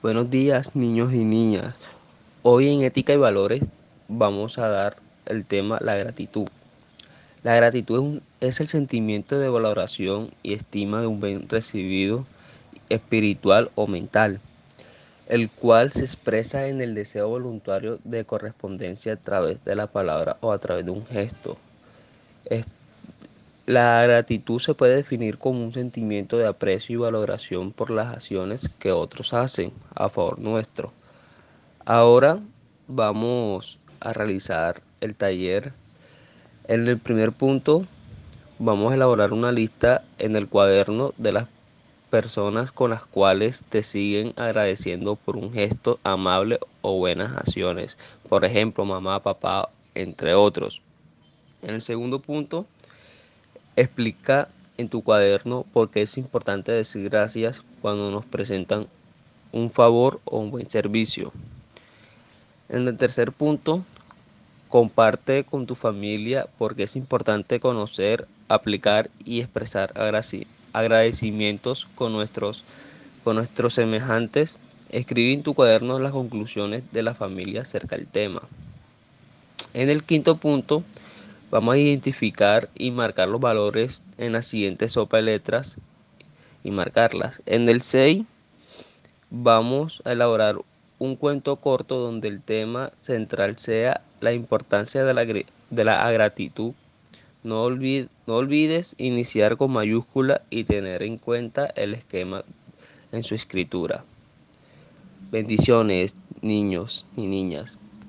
Buenos días niños y niñas. Hoy en Ética y Valores vamos a dar el tema la gratitud. La gratitud es, el sentimiento de valoración y estima de un bien recibido espiritual o mental, el cual se expresa en el deseo voluntario de correspondencia a través de la palabra o a través de un gesto. Es- la gratitud se puede definir como un sentimiento de aprecio y valoración por las acciones que otros hacen a favor nuestro. Ahora vamos a realizar el taller. En el primer punto vamos a elaborar una lista en el cuaderno de las personas con las cuales te siguen agradeciendo por un gesto amable o buenas acciones. Por ejemplo, mamá, papá, entre otros. En el segundo punto, explica en tu cuaderno por qué es importante decir gracias cuando nos presentan un favor o un buen servicio. En el tercer punto, comparte con tu familia porque es importante conocer, aplicar y expresar agradecimientos con nuestros, con nuestros semejantes. Escribe en tu cuaderno las conclusiones de la familia acerca del tema. En el quinto punto, vamos a identificar y marcar los valores en la siguiente sopa de letras y marcarlas. En el 6 vamos a elaborar un cuento corto donde el tema central sea la importancia de la, de la gratitud. No, no olvides iniciar con mayúscula y tener en cuenta el esquema en su escritura. Bendiciones, niños y niñas.